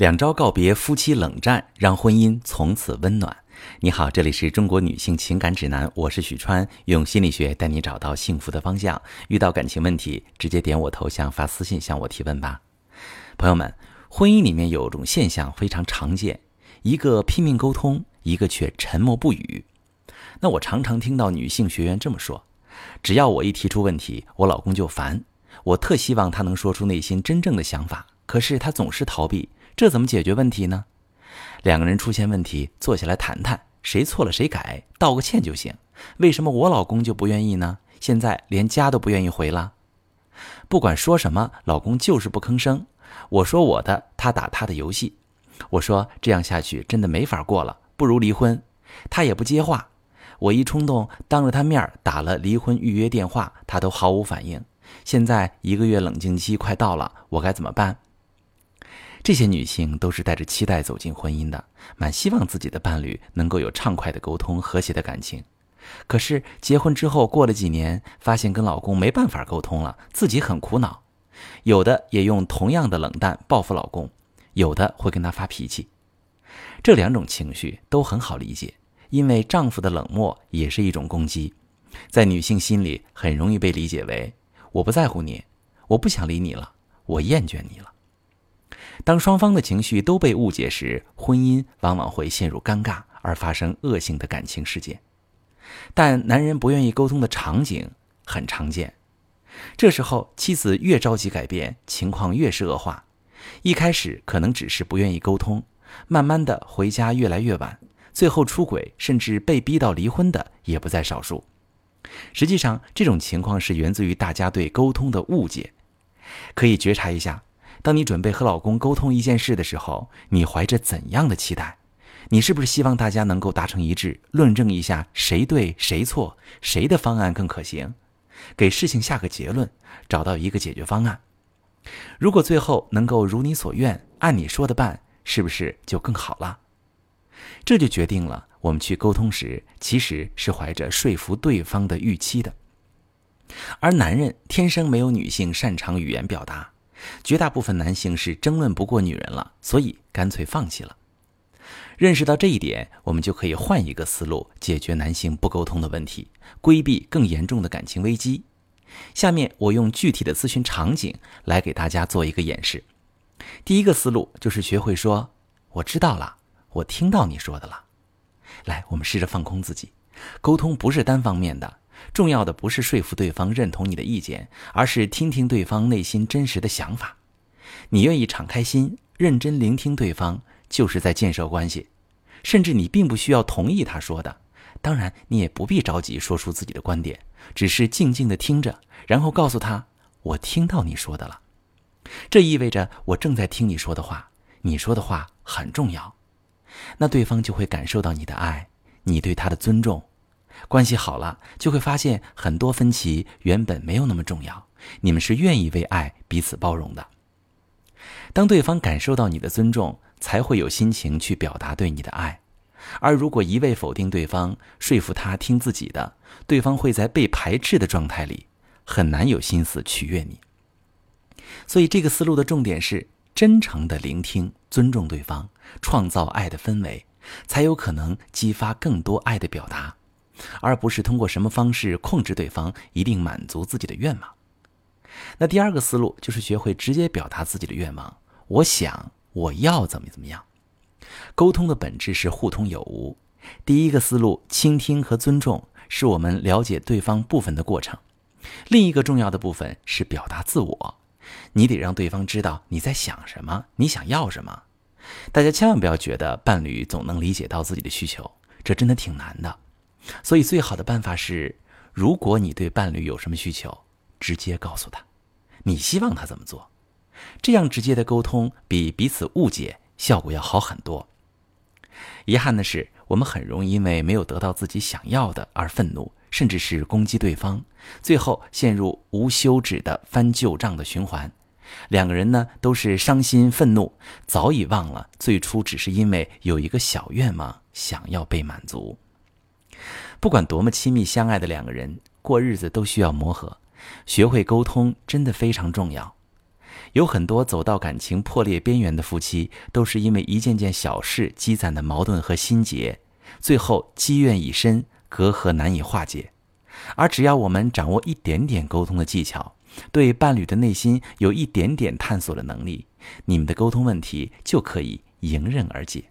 两招告别夫妻冷战，让婚姻从此温暖。你好，这里是中国女性情感指南，我是许川，用心理学带你找到幸福的方向。遇到感情问题，直接点我头像发私信向我提问吧。朋友们，婚姻里面有种现象非常常见，一个拼命沟通，一个却沉默不语。那我常常听到女性学员这么说：只要我一提出问题，我老公就烦。我特希望他能说出内心真正的想法，可是他总是逃避。这怎么解决问题呢？两个人出现问题，坐下来谈谈，谁错了谁改，道个歉就行。为什么我老公就不愿意呢？现在连家都不愿意回了。不管说什么，老公就是不吭声。我说我的，他打他的游戏。我说这样下去真的没法过了，不如离婚。他也不接话。我一冲动，当着他面打了离婚预约电话，他都毫无反应。现在一个月冷静期快到了，我该怎么办？这些女性都是带着期待走进婚姻的，满希望自己的伴侣能够有畅快的沟通、和谐的感情。可是结婚之后过了几年，发现跟老公没办法沟通了，自己很苦恼。有的也用同样的冷淡报复老公，有的会跟他发脾气。这两种情绪都很好理解，因为丈夫的冷漠也是一种攻击，在女性心里很容易被理解为我不在乎你，我不想理你了，我厌倦你了。当双方的情绪都被误解时，婚姻往往会陷入尴尬，而发生恶性的感情事件。但男人不愿意沟通的场景很常见，这时候妻子越着急改变，情况越是恶化。一开始可能只是不愿意沟通，慢慢的回家越来越晚，最后出轨，甚至被逼到离婚的也不在少数。实际上，这种情况是源自于大家对沟通的误解，可以觉察一下。当你准备和老公沟通一件事的时候，你怀着怎样的期待？你是不是希望大家能够达成一致，论证一下谁对谁错，谁的方案更可行，给事情下个结论，找到一个解决方案？如果最后能够如你所愿，按你说的办，是不是就更好了？这就决定了我们去沟通时，其实是怀着说服对方的预期的。而男人天生没有女性擅长语言表达。绝大部分男性是争论不过女人了，所以干脆放弃了。认识到这一点，我们就可以换一个思路解决男性不沟通的问题，规避更严重的感情危机。下面我用具体的咨询场景来给大家做一个演示。第一个思路就是学会说：“我知道了，我听到你说的了。”来，我们试着放空自己，沟通不是单方面的。重要的不是说服对方认同你的意见，而是听听对方内心真实的想法。你愿意敞开心，认真聆听对方，就是在建设关系。甚至你并不需要同意他说的，当然你也不必着急说出自己的观点，只是静静的听着，然后告诉他：“我听到你说的了。”这意味着我正在听你说的话，你说的话很重要。那对方就会感受到你的爱，你对他的尊重。关系好了，就会发现很多分歧原本没有那么重要。你们是愿意为爱彼此包容的。当对方感受到你的尊重，才会有心情去表达对你的爱。而如果一味否定对方，说服他听自己的，对方会在被排斥的状态里，很难有心思取悦你。所以，这个思路的重点是真诚的聆听、尊重对方，创造爱的氛围，才有可能激发更多爱的表达。而不是通过什么方式控制对方，一定满足自己的愿望。那第二个思路就是学会直接表达自己的愿望。我想，我要怎么怎么样。沟通的本质是互通有无。第一个思路，倾听和尊重，是我们了解对方部分的过程。另一个重要的部分是表达自我。你得让对方知道你在想什么，你想要什么。大家千万不要觉得伴侣总能理解到自己的需求，这真的挺难的。所以，最好的办法是，如果你对伴侣有什么需求，直接告诉他，你希望他怎么做，这样直接的沟通比彼此误解效果要好很多。遗憾的是，我们很容易因为没有得到自己想要的而愤怒，甚至是攻击对方，最后陷入无休止的翻旧账的循环。两个人呢，都是伤心愤怒，早已忘了最初只是因为有一个小愿望想要被满足。不管多么亲密相爱的两个人，过日子都需要磨合，学会沟通真的非常重要。有很多走到感情破裂边缘的夫妻，都是因为一件件小事积攒的矛盾和心结，最后积怨已深，隔阂难以化解。而只要我们掌握一点点沟通的技巧，对伴侣的内心有一点点探索的能力，你们的沟通问题就可以迎刃而解。